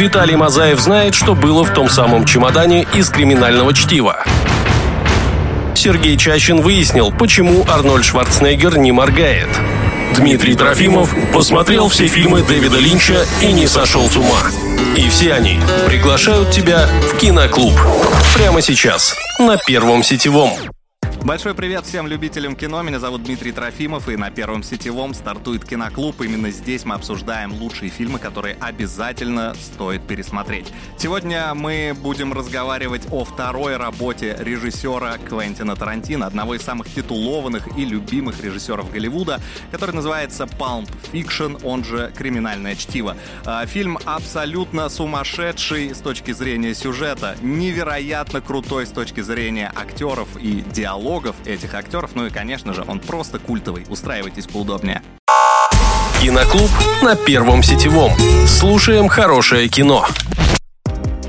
Виталий Мазаев знает, что было в том самом чемодане из криминального чтива. Сергей Чащин выяснил, почему Арнольд Шварценеггер не моргает. Дмитрий Трофимов посмотрел все фильмы Дэвида Линча и не сошел с ума. И все они приглашают тебя в киноклуб. Прямо сейчас, на Первом сетевом. Большой привет всем любителям кино. Меня зовут Дмитрий Трофимов, и на Первом сетевом стартует киноклуб. Именно здесь мы обсуждаем лучшие фильмы, которые обязательно стоит пересмотреть. Сегодня мы будем разговаривать о второй работе режиссера Квентина Тарантино, одного из самых титулованных и любимых режиссеров Голливуда, который называется Pulp Fiction, он же «Криминальное чтиво». А, фильм абсолютно сумасшедший с точки зрения сюжета, невероятно крутой с точки зрения актеров и диалогов диалогов этих актеров. Ну и, конечно же, он просто культовый. Устраивайтесь поудобнее. Киноклуб на Первом сетевом. Слушаем хорошее кино.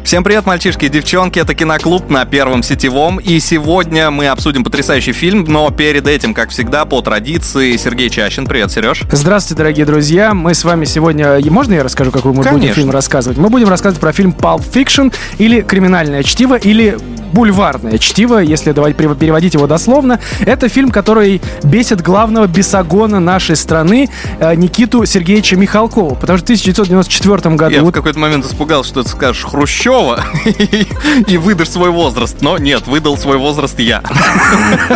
Всем привет, мальчишки и девчонки, это Киноклуб на Первом Сетевом, и сегодня мы обсудим потрясающий фильм, но перед этим, как всегда, по традиции, Сергей Чащин. Привет, Сереж. Здравствуйте, дорогие друзья, мы с вами сегодня... Можно я расскажу, какой мы Конечно. будем фильм рассказывать? Мы будем рассказывать про фильм Pulp Fiction, или «Криминальное чтиво», или бульварное чтиво, если давать переводить его дословно. Это фильм, который бесит главного бесогона нашей страны э, Никиту Сергеевича Михалкова, потому что в 1994 году... Я в какой-то момент испугался, что ты скажешь Хрущева и выдашь свой возраст, но нет, выдал свой возраст я.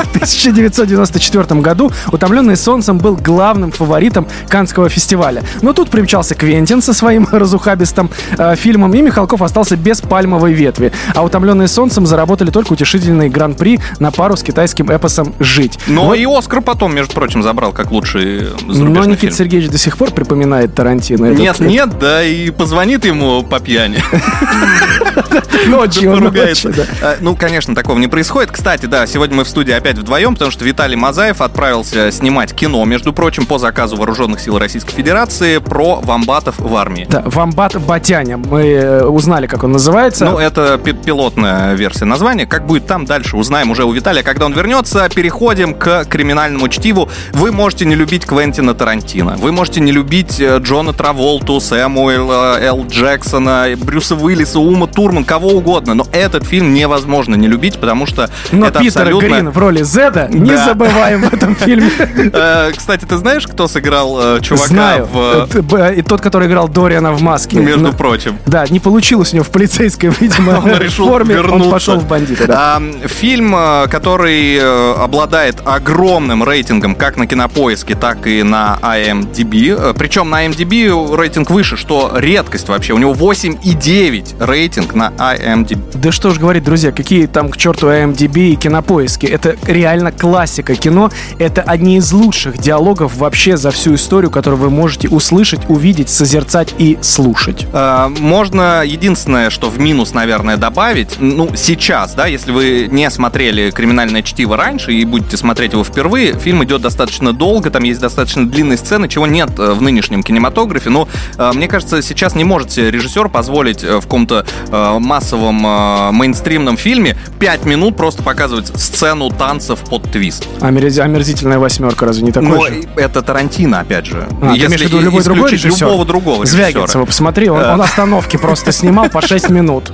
В 1994 году «Утомленный солнцем» был главным фаворитом Канского фестиваля. Но тут примчался Квентин со своим разухабистым э, фильмом, и Михалков остался без пальмовой ветви. А «Утомленный солнцем» заработали только утешительный гран-при на пару с китайским эпосом «Жить». Но Вот. и Оскар потом, между прочим, забрал как лучший Но Никита фильм. Сергеевич до сих пор припоминает Тарантино. Этот- Нет, нет, да, и позвонит ему по пьяни. Ночью, поругается. ночью, да. Э, Ну, конечно, такого не происходит. Кстати, да, сегодня мы в студии опять вдвоем, потому что Виталий Мазаев отправился снимать кино, между прочим, по заказу Вооруженных сил Российской Федерации про вамбатов в армии. Да, Вамбат Батяня. Мы э, узнали, как он называется. Ну, это пи- пилотная версия названия. Как будет там дальше, узнаем уже у Виталия, когда он вернется. Переходим к криминальному чтиву. Вы можете не любить Квентина Тарантино. Вы можете не любить э, Джона Траволту, Сэмуэла Л. Джексона, Брюса Уиллиса, Ума Турман, кого угодно. Но этот фильм невозможно не любить, потому что Но это Питер абсолютно... Грин в роли Зеда не Да. забываем в этом фильме. Э, Кстати, ты знаешь, кто сыграл э, чувака Знаю. в... Б- И тот, который играл Дориана в маске. Между прочим. Да, не получилось у него в полицейской, видимо, Он решил форме. вернуться. Он пошел в бандиты. Да. Фильм, э, который э, обладает огромным рейтингом как на Кинопоиске, так и на IMDb. Э, Причем на IMDb рейтинг выше, что редкость вообще. У него 8,9 рейтинг на IMDb. Да что ж говорить, друзья, какие там к черту IMDb и кинопоиски. Это реально классика кино. Это одни из лучших диалогов вообще за всю историю, которую вы можете услышать, увидеть, созерцать и слушать. Э, Можно единственное, что в минус, наверное, добавить, ну, сейчас, да, если вы не смотрели «Криминальное чтиво» раньше и будете смотреть его впервые, фильм идет достаточно долго, там есть достаточно длинные сцены, чего нет э, в нынешнем кинематографе, но э, мне кажется, сейчас не может режиссер позволить э, в каком-то э, массовом э, мейнстримном фильме 5 минут просто показывать сцену танцев под твист. Омерз- Омерзительная восьмерка, разве не такой Но же? это Тарантино, опять же. А, ты имеешь в виду любой другой режиссер? любого другого Звягинцева, режиссера. посмотри, он, Э. он остановки просто снимал по 6 минут.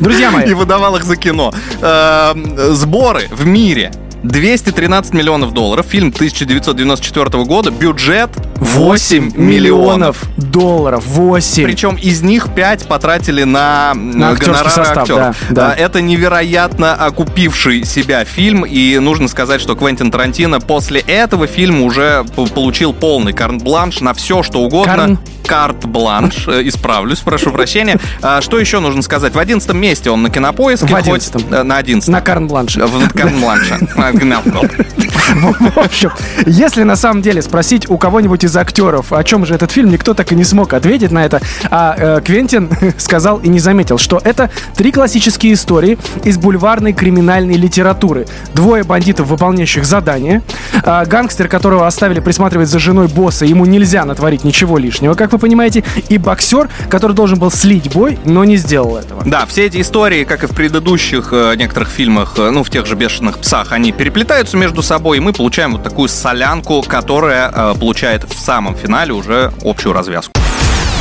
Друзья мои, и выдавал их за кино. Эм, Сборы в мире 213 миллионов долларов. Фильм 1994 года. Бюджет 8 миллионов. долларов. 8. Причем из них 5 потратили на, На актерский гонорары состав, актеров. да, да. А, Это невероятно окупивший себя фильм. И нужно сказать, что Квентин Тарантино после этого фильма уже получил полный карт-бланш на все, что угодно. Карн? Карт-бланш. Э, Исправлюсь, прошу прощения. А, Что еще нужно сказать? В 11 месте он на кинопоиске. В хоть- 11-м. э, На 11 На карн-бланше. В карт-бланше. Гнал. В общем, если на самом деле спросить у кого-нибудь из актеров, о чем же этот фильм, никто так и не смог ответить на это. А э, Квентин сказал и не заметил, что это три классические истории из бульварной криминальной литературы. Двое бандитов, выполняющих задание. а, гангстер, которого оставили присматривать за женой босса, ему нельзя натворить ничего лишнего, как вы понимаете. И боксер, который должен был слить бой, но не сделал этого. Да, все эти истории, как и в предыдущих э, некоторых фильмах, э, ну, в тех же «Бешеных псах», они переплетаются между собой, и мы получаем вот такую солянку, которая э, получает в самом финале уже общую развязку.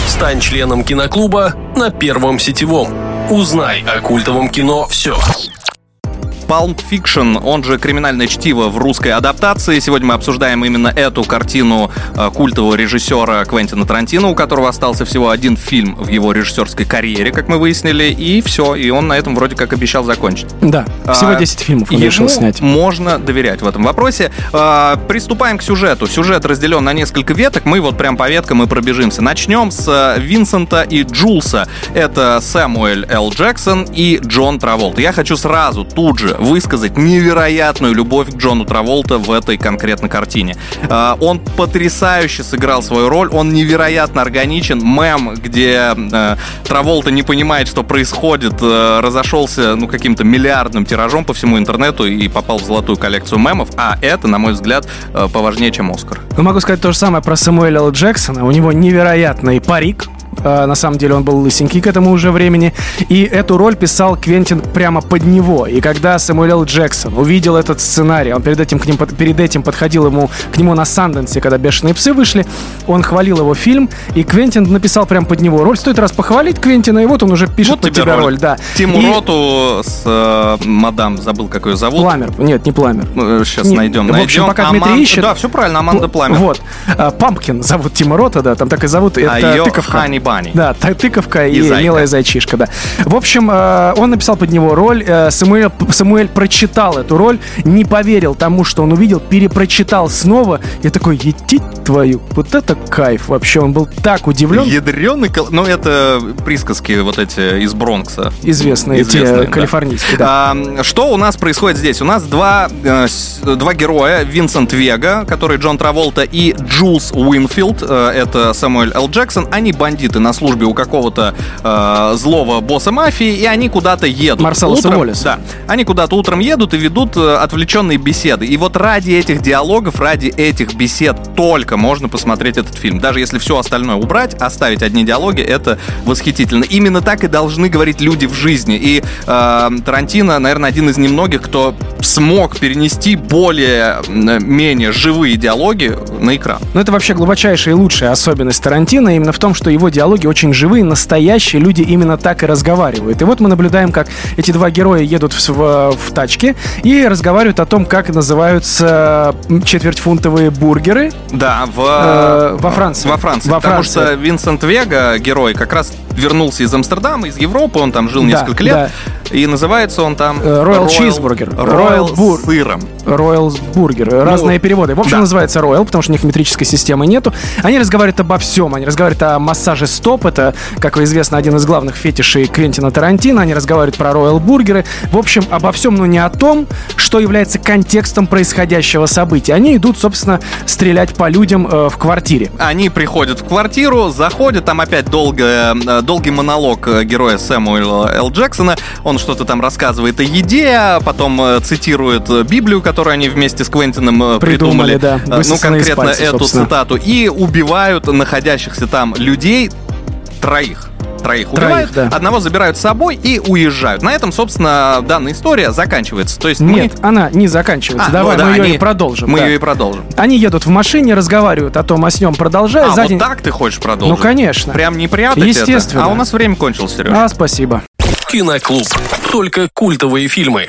Стань членом киноклуба на Первом сетевом. Узнай о культовом кино все. Pulp Fiction, он же «Криминальное чтиво» в русской адаптации. Сегодня мы обсуждаем именно эту картину э, культового режиссера Квентина Тарантино, у которого остался всего один фильм в его режиссерской карьере, как мы выяснили, и все, и он на этом вроде как обещал закончить. Да, всего а, 10 фильмов он решил снять. можно доверять в этом вопросе. А, приступаем к сюжету. Сюжет разделен на несколько веток, мы вот прям по веткам и пробежимся. Начнем с э, Винсента и Джулса. Это Сэмуэль Л. Джексон и Джон Траволт. Я хочу сразу тут же высказать невероятную любовь к Джону Траволта в этой конкретной картине. А, он потрясающе сыграл свою роль, он невероятно органичен. Мем, где э, Траволта не понимает, что происходит, э, разошелся ну, каким-то миллиардным тиражом по всему интернету и попал в золотую коллекцию мемов, а это, на мой взгляд, поважнее, чем Оскар. Ну, могу сказать то же самое про Самуэля Л. Джексона. У него невероятный парик, а, на самом деле он был лысенький к этому уже времени. И эту роль писал Квентин прямо под него. И когда Сэмюэл Джексон увидел этот сценарий, он перед этим, к ним, перед этим подходил ему, к нему на Санденсе, когда «Бешеные псы» вышли, он хвалил его фильм, и Квентин написал прямо под него роль. Стоит раз похвалить Квентина, и вот он уже пишет вот под тебя роль. роль. Да. Тиму и... Роту с э, мадам, забыл, как ее зовут. Пламер. Нет, не Пламер. Ну, сейчас не, найдем, найдем. В общем, пока Аман... Дмитрий ищет... Да, все правильно, Аманда Пламер. Вот. А, Пампкин зовут Тима Рота, да, там так и зовут. А это ее тыковка. Бани. Да, тыковка и, и зайка. милая зайчишка, да. В общем, э, он написал под него роль. Э, Самуэль, Самуэль прочитал эту роль, не поверил тому, что он увидел, перепрочитал снова. Я такой, ети твою, вот это кайф вообще. Он был так удивлен. Ядреный, ну это присказки вот эти из Бронкса. Известные, Известные те да. калифорнийские, да. А, что у нас происходит здесь? У нас два, э, два героя, Винсент Вега, который Джон Траволта, и Джулс Уинфилд, это Самуэль Л. Джексон. Они бандиты на службе у какого-то э, злого босса мафии, и они куда-то едут. Марселоса утром, Уоллес. Да. Они куда-то утром едут и ведут э, отвлеченные беседы. И вот ради этих диалогов, ради этих бесед только можно посмотреть этот фильм. Даже если все остальное убрать, оставить одни диалоги, это восхитительно. Именно так и должны говорить люди в жизни. И э, Тарантино, наверное, один из немногих, кто смог перенести более-менее живые диалоги на экран. Ну, это вообще глубочайшая и лучшая особенность Тарантино именно в том, что его диалоги очень живые, настоящие, люди именно так и разговаривают. И вот мы наблюдаем, как эти два героя едут в, в, в тачке и разговаривают о том, как называются четвертьфунтовые бургеры. Да, в, э, во Франции. Во Франции. Во потому Франции. что Винсент Вега, герой, как раз вернулся из Амстердама, из Европы, он там жил да, несколько лет. Да. И называется он там... Royal, Royal Cheeseburger. Royal Бур... сыром. Royal Burger. Ну, Разные переводы. В общем, да. называется Royal, потому что у них метрической системы нету. Они разговаривают обо всем. Они разговаривают о массаже стоп. Это, как известно, один из главных фетишей Квентина Тарантино. Они разговаривают про Royal бургеры. В общем, обо всем, но не о том, что является контекстом происходящего события. Они идут, собственно, стрелять по людям э, в квартире. Они приходят в квартиру, заходят, там опять долго, э, долгий монолог э, героя Сэмуэла Л. Джексона. Он что-то там рассказывает о еде, потом э, цитирует Библию, которую они вместе с Квентином придумали. придумали да. Ну, конкретно пальцы, эту собственно. цитату. И убивают находящихся там людей троих троих убивают, троих, да. одного забирают с собой и уезжают. На этом, собственно, данная история заканчивается. То есть Нет, мы... она не заканчивается. А, Давай ну, да, мы ее они... и продолжим. Мы да. ее и продолжим. Они едут в машине, разговаривают о том, о снем, продолжая. А, Сзади... вот так ты хочешь продолжить? Ну, конечно. Прям не прятать Естественно. Это? А у нас время кончилось, Сереж. А, спасибо. Киноклуб. Только культовые фильмы.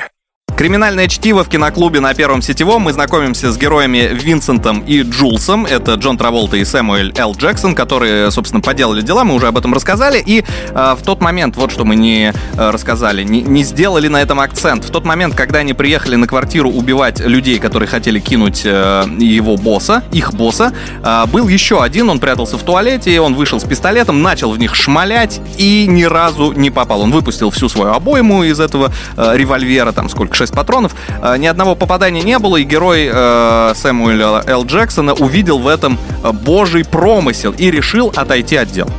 Криминальное чтиво в киноклубе на Первом сетевом. Мы знакомимся с героями Винсентом и Джулсом. Это Джон Траволта и Сэмуэль Л. Джексон, которые, собственно, поделали дела. Мы уже об этом рассказали. И э, в тот момент, вот что мы не э, рассказали, не, не сделали на этом акцент. В тот момент, когда они приехали на квартиру убивать людей, которые хотели кинуть э, его босса, их босса, э, был еще один. Он прятался в туалете, он вышел с пистолетом, начал в них шмалять и ни разу не попал. Он выпустил всю свою обойму из этого э, револьвера, там сколько, 6 патронов. Э, ни одного попадания не было, и герой э, Сэмуэля Л. Джексона увидел в этом э, божий промысел и решил отойти от дел.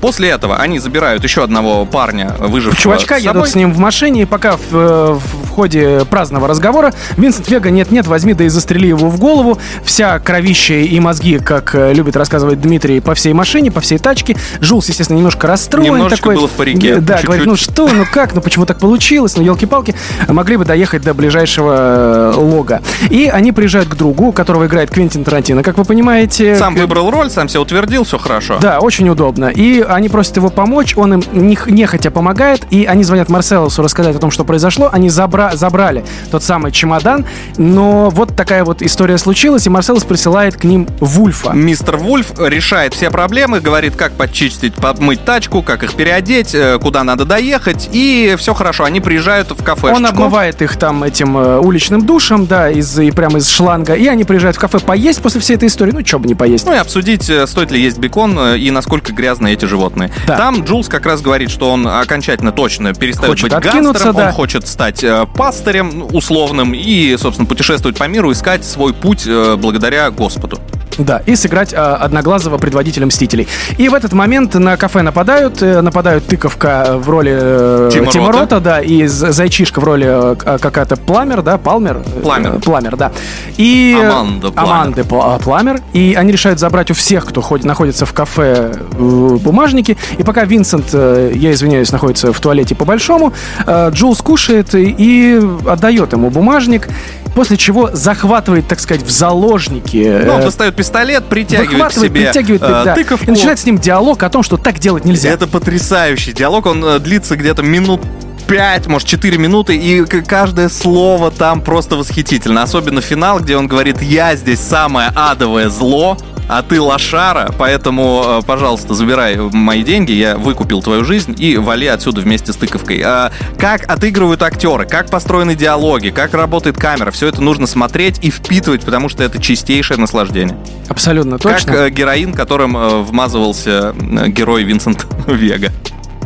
После этого они забирают еще одного парня, выжившего Чувачка с собой. едут с ним в машине, и пока в, в в ходе праздного разговора Винсент Вега нет-нет, возьми да и застрели его в голову. Вся кровища и мозги, как э, любит рассказывать Дмитрий, по всей машине, по всей тачке. Джулс, естественно, немножко расстроен. Немножечко такой, был в парике, Да, чуть-чуть. говорит, ну что, ну как, ну почему так получилось, ну елки-палки. Могли бы доехать до ближайшего э, лога. И они приезжают к другу, которого играет Квентин Тарантино, как вы понимаете. Сам К- выбрал роль, сам себя утвердил, все хорошо. да, очень удобно. И они просят его помочь, он им нех- нехотя помогает, и они звонят Марселосу рассказать о том, что произошло. Они забра- забрали тот самый чемодан, но вот такая вот история случилась, и Марселос присылает к ним Вульфа. Мистер Вульф решает все проблемы, говорит, как подчистить, помыть тачку, как их переодеть, э, куда надо доехать, и все хорошо. Они приезжают в кафешечку. Он обмывает их там этим э, уличным душем, да, из, и прямо из шланга, и они приезжают в кафе поесть после всей этой истории. Ну, чё бы не поесть. Ну и обсудить, э, стоит ли есть бекон э, и насколько грязны эти животные. Да. Там Джулс как раз говорит, что он окончательно точно перестает Хочет быть гангстером, да. он хочет стать э, пастырем ну, условным и, собственно, путешествовать по миру, искать свой путь э, благодаря Господу. Да, и сыграть а, Одноглазого предводителя Мстителей. И в этот момент на кафе нападают, э, нападают тыковка в роли э, Тима Тима, Рота. Рота, да, и Зайчишка в роли э, к- какая-то Пламер, да, Палмер? Э, Пламер. Пламер, да. И э, Аманда Пламер. Аманды Пла- Пламер. И они решают забрать у всех, кто ходит, находится в кафе, э, бумажники. И пока Винсент, э, я извиняюсь, находится в туалете по-большому, э, Джулс кушает и, и отдает ему бумажник. После чего захватывает, так сказать, в заложники Ну, он э, достает пистолет, притягивает к себе притягивает, э, да, тыковку. и начинает с ним диалог о том, что так делать нельзя. Это потрясающий диалог, он э, длится где-то минут 5, может, 4 минуты, и каждое слово там просто восхитительно. Особенно финал, где он говорит, я здесь самое адовое зло, а ты лошара, поэтому, э, пожалуйста, забирай мои деньги, я выкупил твою жизнь и вали отсюда вместе с тыковкой. А как отыгрывают актеры, как построены диалоги, как работает камера, все это нужно смотреть и впитывать, потому что это чистейшее наслаждение. Абсолютно Как точно. э, героин, которым э, вмазывался герой Винсент Вега.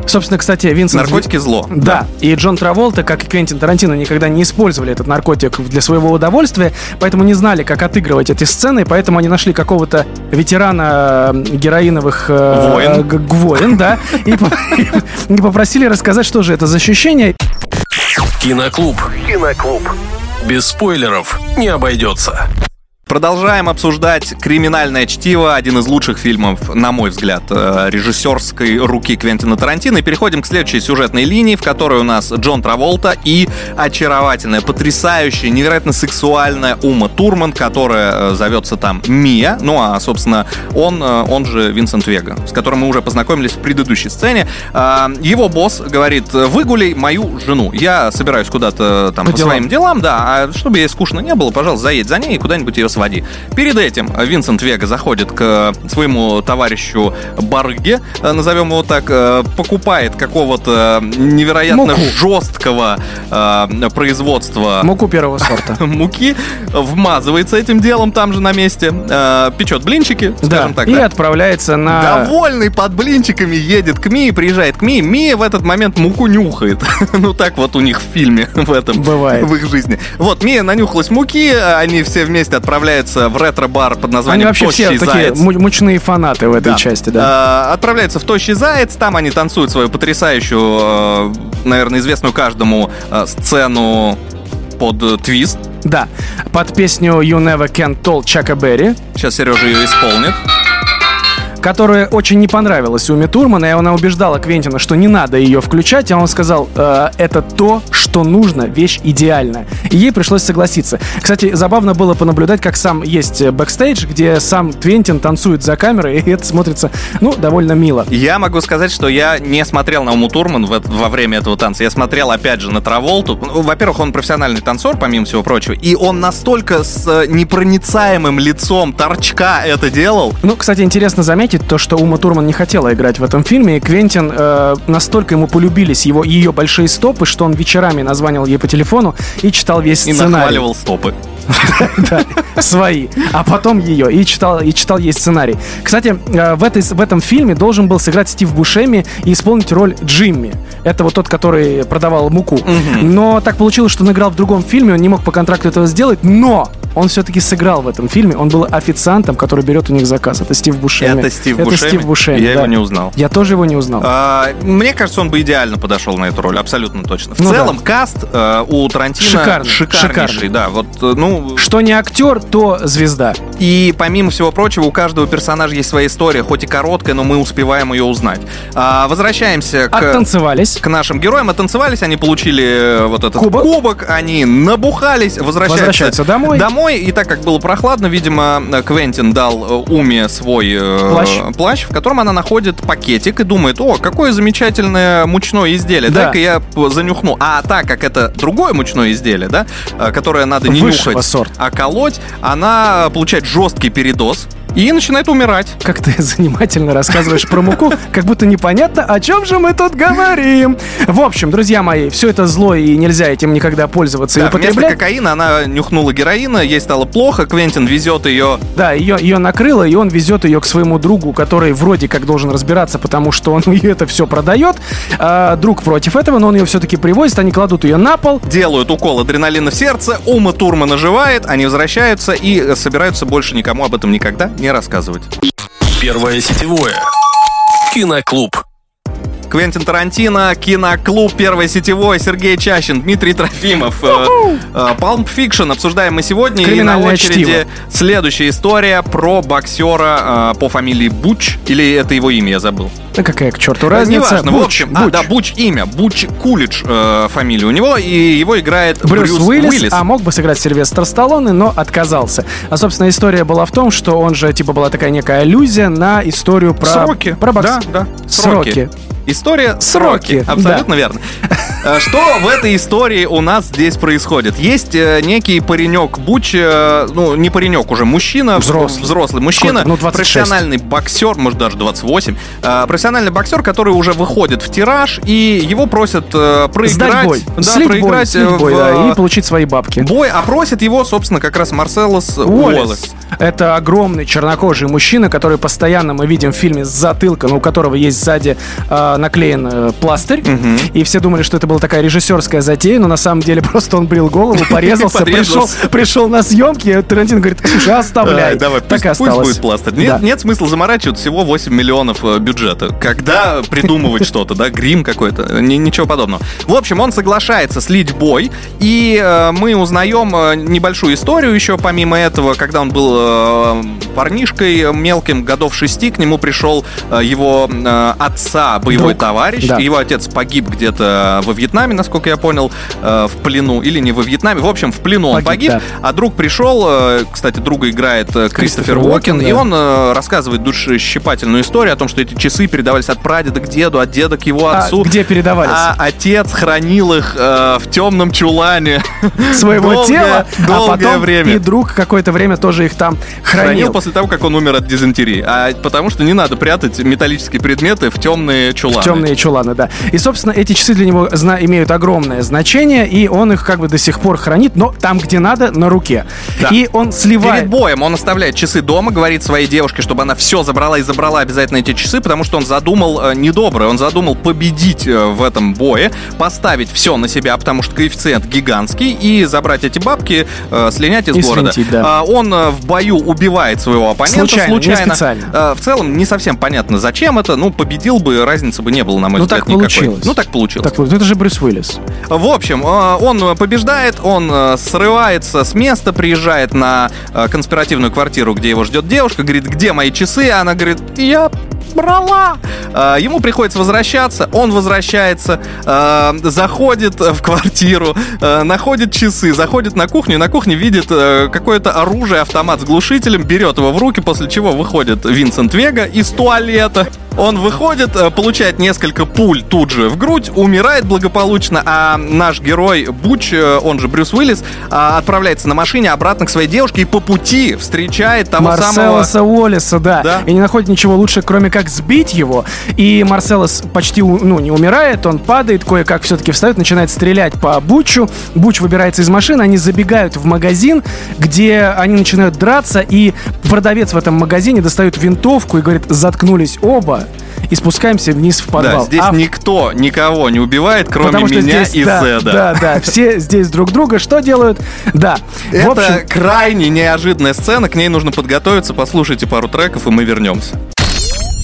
Собственно, кстати, Винсент... Наркотики зло. Да, и Джон Траволта, как и Квентин Тарантино, никогда не использовали этот наркотик для своего удовольствия, поэтому не знали, как отыгрывать эти сцены, поэтому они нашли какого-то ветерана героиновых э, войн, да, и попросили рассказать, что же это за ощущение. Киноклуб. Киноклуб. Без спойлеров не обойдется. Продолжаем обсуждать «Криминальное чтиво», один из лучших фильмов, на мой взгляд, э, режиссерской руки Квентина Тарантино. И переходим к следующей сюжетной линии, в которой у нас Джон Траволта и очаровательная, потрясающая, невероятно сексуальная Ума Турман, которая э, зовется там Мия. Ну, а, собственно, он, э, он же Винсент Вега, с которым мы уже познакомились в предыдущей сцене. Его босс говорит, выгуляй мою жену. Я собираюсь куда-то там По по, делам. своим делам, да, а чтобы ей скучно не было, пожалуйста, заедь за ней и куда-нибудь ее своди. Перед этим Винсент Вега заходит к своему товарищу Барыге, э, назовем его так, э, покупает какого-то невероятно Муку. жесткого э, производства Муку первого сорта. муки, вмазывается этим делом там же на месте, э, печет блинчики, Да, скажем так, и да. отправляется на... Довольный под блинчиками едет к Мии, приезжает к Мии. Мия в этот момент муку нюхает. ну так вот у них в фильме в этом. Бывает. В их жизни. Вот, Мия нанюхалась муки, они все вместе отправляются в ретро-бар под Они названием вообще все «Тощий такие заяц». му- мучные фанаты в этой Да. части, да. А, отправляются в Тощий Заяц, там они танцуют свою потрясающую, э, наверное, известную каждому э, сцену под э, твист. Да, под песню You Never Can Tell Чака Берри. Сейчас Сережа ее исполнит. Которая очень не понравилась Уме Турмана, и она убеждала Квентина, что не надо ее включать, а он сказал, «Э, это то, что нужно, вещь идеальная. И ей пришлось согласиться. Кстати, забавно было понаблюдать, как сам есть бэкстейдж, где сам Квентин танцует за камерой, и это смотрится, ну, довольно мило. Я могу сказать, что я не смотрел на Уму Турман в во время этого танца. Я смотрел, опять же, на Траволту. Ну, Во-первых, он профессиональный танцор, помимо всего прочего. И он настолько с э, непроницаемым лицом торчка это делал. Ну, кстати, интересно заметить то, что Ума Турман не хотела играть в этом фильме, и Квентин э, настолько ему полюбились его, ее большие стопы, что он вечерами названивал ей по телефону и читал весь И сценарий. нахваливал стопы. Свои, а потом ее и читал, и читал ей сценарий. Кстати, э, в, этой, в этом фильме должен был сыграть Стив Бушеми и исполнить роль Джимми. Это вот тот, который продавал муку. Но так получилось, что он играл в другом фильме, он не мог по контракту этого сделать, но он все-таки сыграл в этом фильме. Он был официантом, который берет у них заказ. Это Стив Бушеми. Это Стив Это Бушеми? Стив Бушеми, Я да. его не узнал. Я тоже его не узнал. А, Мне кажется, он бы идеально подошел на эту роль, абсолютно точно. В Ну целом, каст э, у Тарантино Шикарный, шикарнейший, шикарный. да. Вот, э, ну, Что не актер, то звезда. и помимо всего прочего, у каждого персонажа есть своя история, хоть и короткая, но мы успеваем ее узнать. А, возвращаемся к... Оттанцевались. к нашим героям, оттанцевались, они получили э, вот этот Кубок. кубок, они набухались, возвращаются, Возвращаются домой. Домой, и так как было прохладно, видимо, Квентин дал э, Уме свой э, Плащ. плащ, в котором она находит пакетик и думает, о, какое замечательное мучное изделие, Да. дай-ка я занюхну. А так как это другое мучное изделие, да, э, которое надо не Высшего нюхать, сорта. а колоть, она получает жесткий передоз и начинает умирать. Как ты занимательно рассказываешь про муку, как будто непонятно, о чем же мы тут говорим. В общем, друзья мои, все это зло и нельзя этим никогда пользоваться и Да, вместо употреблять. кокаина она нюхнула героина, ей стало плохо, Квентин везет ее Да, ее, ее накрыло, и он везет ее к своему другу, который вроде как должен разбираться, потому что он ей это все продает. А, друг против этого, но он ее все-таки привозит, они кладут ее на пол. делают укол адреналина в сердце, Ума Турман оживает, они возвращаются и э, собираются больше никому об этом никогда не рассказывать. Первое сетевое. Киноклуб. Квентин Тарантино, киноклуб, первое сетевое, Сергей Чащин, Дмитрий Трофимов. Э, э, Pulp Fiction обсуждаем мы сегодня. И на очереди чтиво. следующая история про боксера э, по фамилии Буч. Или это его имя, я забыл. Да какая к черту разница? Неважно, в Буч, общем. А, Буч. да, Буч имя. Буч Кулич э, фамилия у него. И его играет Брюс, Брюс, Уиллис, а мог бы сыграть Сильвестр Сталлоне, но отказался. А, собственно, история была в том, что он же, типа, была такая некая аллюзия на историю про... Сроки. Про бокс. Да, да. Сроки. История Сроки. Абсолютно верно. Э, Что в этой истории у нас здесь происходит? Есть э, некий паренек Буч, э, ну, не паренек уже, мужчина. Взрослый. Взрослый мужчина. Ну, 26. Профессиональный боксер, может, даже 28. э, Профессиональный боксер, который уже выходит в тираж, и его просят проиграть. Сдать бой. Да, слить бой, проиграть слить э, бой, в, да, и получить свои бабки. бой, а просит его, собственно, как раз Марселос Уоллес. Уоллес. Это огромный чернокожий мужчина, который постоянно мы видим в фильме с затылка, но у которого есть сзади э, наклеен э, пластырь. И все думали, что это была такая режиссерская затея, но на самом деле просто он брил голову, порезался, пришел, пришел на съемки, Тарантино говорит, слушай, оставляй. Ай, давай, так и пусть осталось. будет пластырь. Нет, нет смысла заморачивать всего 8 миллионов э, бюджета. Когда придумывать что-то, да, грим какой-то, ни- ничего подобного. В общем, он соглашается слить бой, и э, мы узнаем э, небольшую историю еще помимо этого, когда он был парнишкой мелким, годов шести, к нему пришел его отца, боевой Друг. товарищ, Да. его отец погиб где-то во Вьетнаме, насколько я понял, э, в плену, или не во Вьетнаме, в общем, в плену он Погиб, погиб, да. а друг пришел, э, кстати, друга играет э, Кристофер Кристофер Уокен, Уокен, и да. он рассказывает душещипательную историю о том, что эти часы передавались от прадеда к деду, от деда к его А отцу. где передавались? А отец хранил их э, в темном чулане. Своего долгое- тела, а долгое потом время. и друг какое-то время тоже их там Хранил хранил. после того, как он умер от дизентерии. А потому что не надо прятать металлические предметы в темные чуланы. В темные чуланы, да. И, собственно, эти часы для него зна- имеют огромное значение, и он их как бы до сих пор хранит, но там, где надо, на руке. Да. И он сливает... Перед боем он оставляет часы дома, говорит своей девушке, чтобы она все забрала и забрала обязательно эти часы, потому что он задумал э, недоброе. Он задумал победить э, в этом бое, поставить все на себя, потому что коэффициент гигантский, и забрать эти бабки, э, слинять из И города. свинтить, да. А, он э, в бою убивает своего оппонента Случайно, не специально. Э, в целом не совсем понятно, зачем это. Ну, победил бы, разницы бы не было, на мой Ну, взгляд, так никакой. получилось. Ну, так получилось. Так вот, это же Брюс Уиллис. В общем, э, он побеждает, он э, срывается с места, приезжает на э, конспиративную квартиру, где его ждет девушка, говорит, где мои часы? А Она говорит, я брала. Ему приходится возвращаться, он возвращается, заходит в квартиру, находит часы, заходит на кухню, и на кухне видит какое-то оружие, автомат с глушителем, берет его в руки, после чего выходит Винсент Вега из туалета. Он выходит, э, получает несколько пуль тут же в грудь, умирает благополучно, а наш герой Буч, э, он же Брюс Уиллис, а, отправляется на машине обратно к своей девушке и по пути встречает того самого... Марселоса Уоллеса, да. Да. И не находит ничего лучше, кроме как сбить его. И Марселос почти, ну, не умирает, он падает, кое-как все-таки встает, начинает стрелять по Бучу. Буч выбирается из машины, они забегают в магазин, где они начинают драться, и продавец в этом магазине достает винтовку и говорит, заткнулись оба. И спускаемся вниз в подвал. Да, здесь А никто никого не убивает, кроме Потому что меня здесь, и да, Зеда. Да, да, все здесь друг друга что делают? Да. Это В общем, крайне неожиданная сцена, к ней нужно подготовиться, послушайте пару треков, и мы вернемся.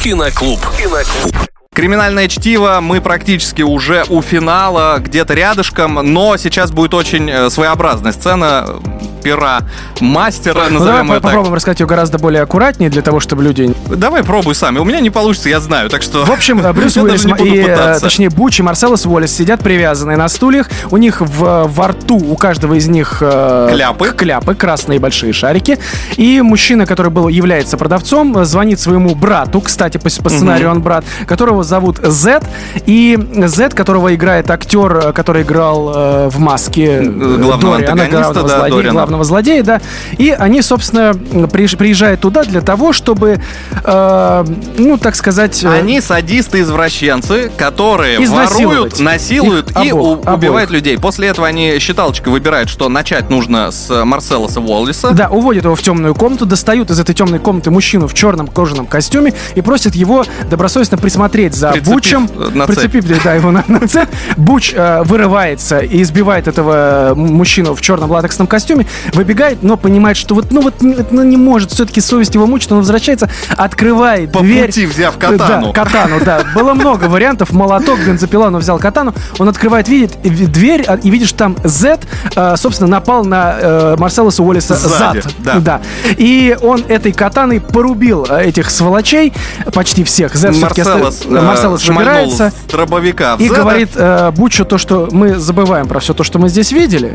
Киноклуб. Киноклуб. Криминальное чтиво, мы практически уже у финала, где-то рядышком, но сейчас будет очень э, своеобразная сцена э, пера мастера, ну, давай назовем по- ее так. попробуем рассказать ее гораздо более аккуратнее для того, чтобы люди Давай пробуй сами, у меня не получится, я знаю, так что... В общем, да, Брюс Уиллис и, э, пытаться. точнее, Буч и Марселос Уоллес сидят привязанные на стульях. У них в, во рту, у каждого из них... э, Кляпы. Кляпы, красные большие шарики. И мужчина, который был, является продавцом, э, звонит своему брату, кстати, по, по сценарию он брат, которого зовут Зет. И Зет, которого играет актер, э, который играл э, в «Маске» э, Главного Дориана, антагониста, главного да, злодея, Дориана. главного злодея, да. И они, собственно, приезж- приезжают туда для того, чтобы, э, ну, так сказать... э, Они садисты-извращенцы, которые воруют, насилуют Их и обоих, у- обоих. убивают людей. После этого они считалочкой выбирают, что начать нужно с Марселоса Уоллиса. Да, уводят его в темную комнату, достают из этой темной комнаты мужчину в черном кожаном костюме и просят его добросовестно присмотреть за Прицепив, Бучем. э, на цепь. Прицепив, да, его на, на цепь. Буч э, вырывается и избивает этого м- мужчину в черном латексном костюме, выбегает, но понимает, что вот, ну вот, не- ну, не может, все-таки совесть его мучит, он возвращается, открывает По дверь. пути взяв катану. Да, катану, да. Было много вариантов. Молоток, бензопила, но взял катану. Он открывает, видит э, дверь, а, и видишь, там Z, э, собственно, напал на э, Марселоса Уоллиса Сзади, зад. да. И он этой катаной порубил э, этих сволочей, почти всех. Z Марселос, э, Марселос шмальнул выбирается. с дробовика И говорит э, Бучу то, что мы забываем про все то, что мы здесь видели.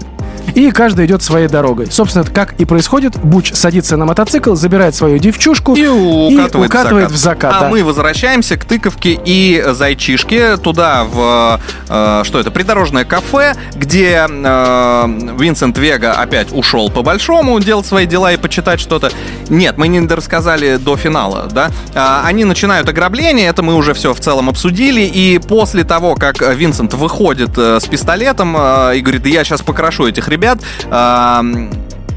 И каждый идет своей дорогой. Собственно, это как и происходит. Буч садится на мотоцикл, забирает свою девчушку И укатывает, укатывает в в закат. А да. мы возвращаемся к тыковке и зайчишке туда, в э, что это, придорожное кафе, где э, Винсент Вега опять ушел по-большому делать свои дела и почитать что-то. Нет, мы не рассказали до финала, да. А, они начинают ограбление, это мы уже все в целом обсудили, и после того, как Винсент выходит э, с пистолетом э, и говорит, «Да я сейчас покрошу этих ребят, э,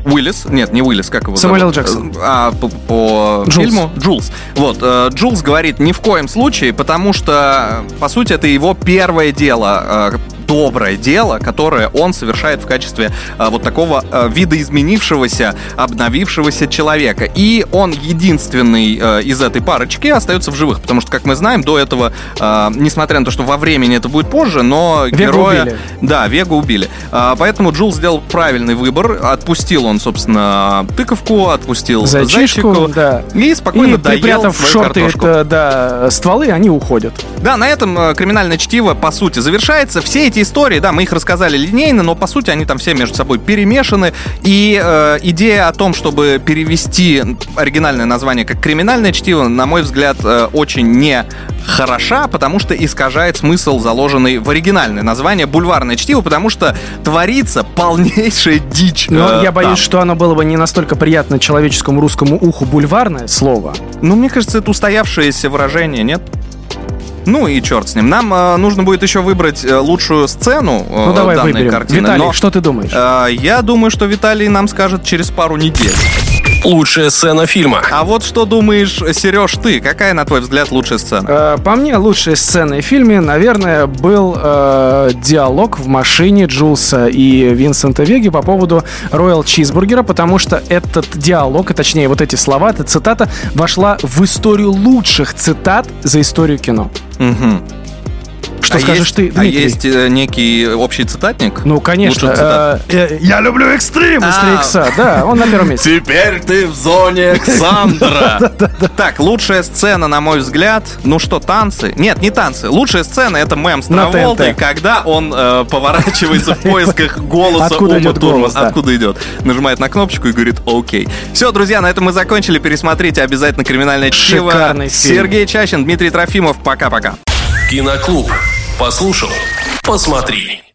Уиллис, нет, не Уиллис, как его Самуэл зовут? Джексон. А, по, по Джулс. фильму Джулс. Вот, э, Джулс говорит ни в коем случае, потому что, по сути, это его первое дело, э, доброе дело, которое он совершает в качестве э, вот такого э, видоизменившегося, обновившегося человека. И он единственный э, из этой парочки остается в живых, потому что, как мы знаем, до этого, э, несмотря на то, что во времени это будет позже, но Вегу героя... убили. Да, Вегу убили. А, поэтому Джул сделал правильный выбор. Отпустил он, собственно, тыковку, отпустил Зайчишку, зайчику. да. И спокойно И доел припрятав свою шорты картошку. это, да, стволы, они уходят. Да, на этом криминальное чтиво, по сути, завершается. Все эти истории, да, мы их рассказали линейно, но, по сути, они там все между собой перемешаны. И э, идея о том, чтобы перевести оригинальное название как криминальное чтиво, на мой взгляд, э, очень не хороша, потому что искажает смысл, заложенный в оригинальное название бульварное чтиво, потому что творится полнейшая дичь. Но э, я боюсь, там. что оно было бы не настолько приятно человеческому русскому уху бульварное слово. Ну, мне кажется, это устоявшееся выражение, нет? Ну и черт с ним. Нам э, нужно будет еще выбрать э, лучшую сцену э, Ну давай данной выберем. картины. Виталий, но, что ты думаешь? э, я думаю, что Виталий нам скажет через пару недель. Лучшая сцена фильма. А вот что думаешь, Сереж, ты? Какая, на твой взгляд, лучшая сцена? Э, По мне, лучшей сценой в фильме, наверное, был э, диалог в машине Джулса и Винсента Веги по поводу Роyal Чизбургера, потому что этот диалог, и точнее вот эти слова, эта цитата, вошла в историю лучших цитат за историю кино. Mm-hmm. Что а скажешь есть, ты, А Дмитрий? есть э, некий общий цитатник? Ну, конечно. Цитат? э, э, я люблю экстрим из А. 3 икса. Да, он на первом месте. Теперь ты в зоне Александра. Так, лучшая сцена, на мой взгляд, ну что, танцы? Нет, не танцы. Лучшая сцена это мем с Траволтой, когда он э, поворачивается в поисках голоса Откуда Ума идет голос, да. Откуда идет? Нажимает на кнопочку и говорит «Окей». Все, друзья, на этом мы закончили. Пересмотрите обязательно «Криминальное чтиво». Шикарный фильм. Сергей Чащин, Дмитрий Трофимов. Пока-пока. Киноклуб. Послушал. Посмотри.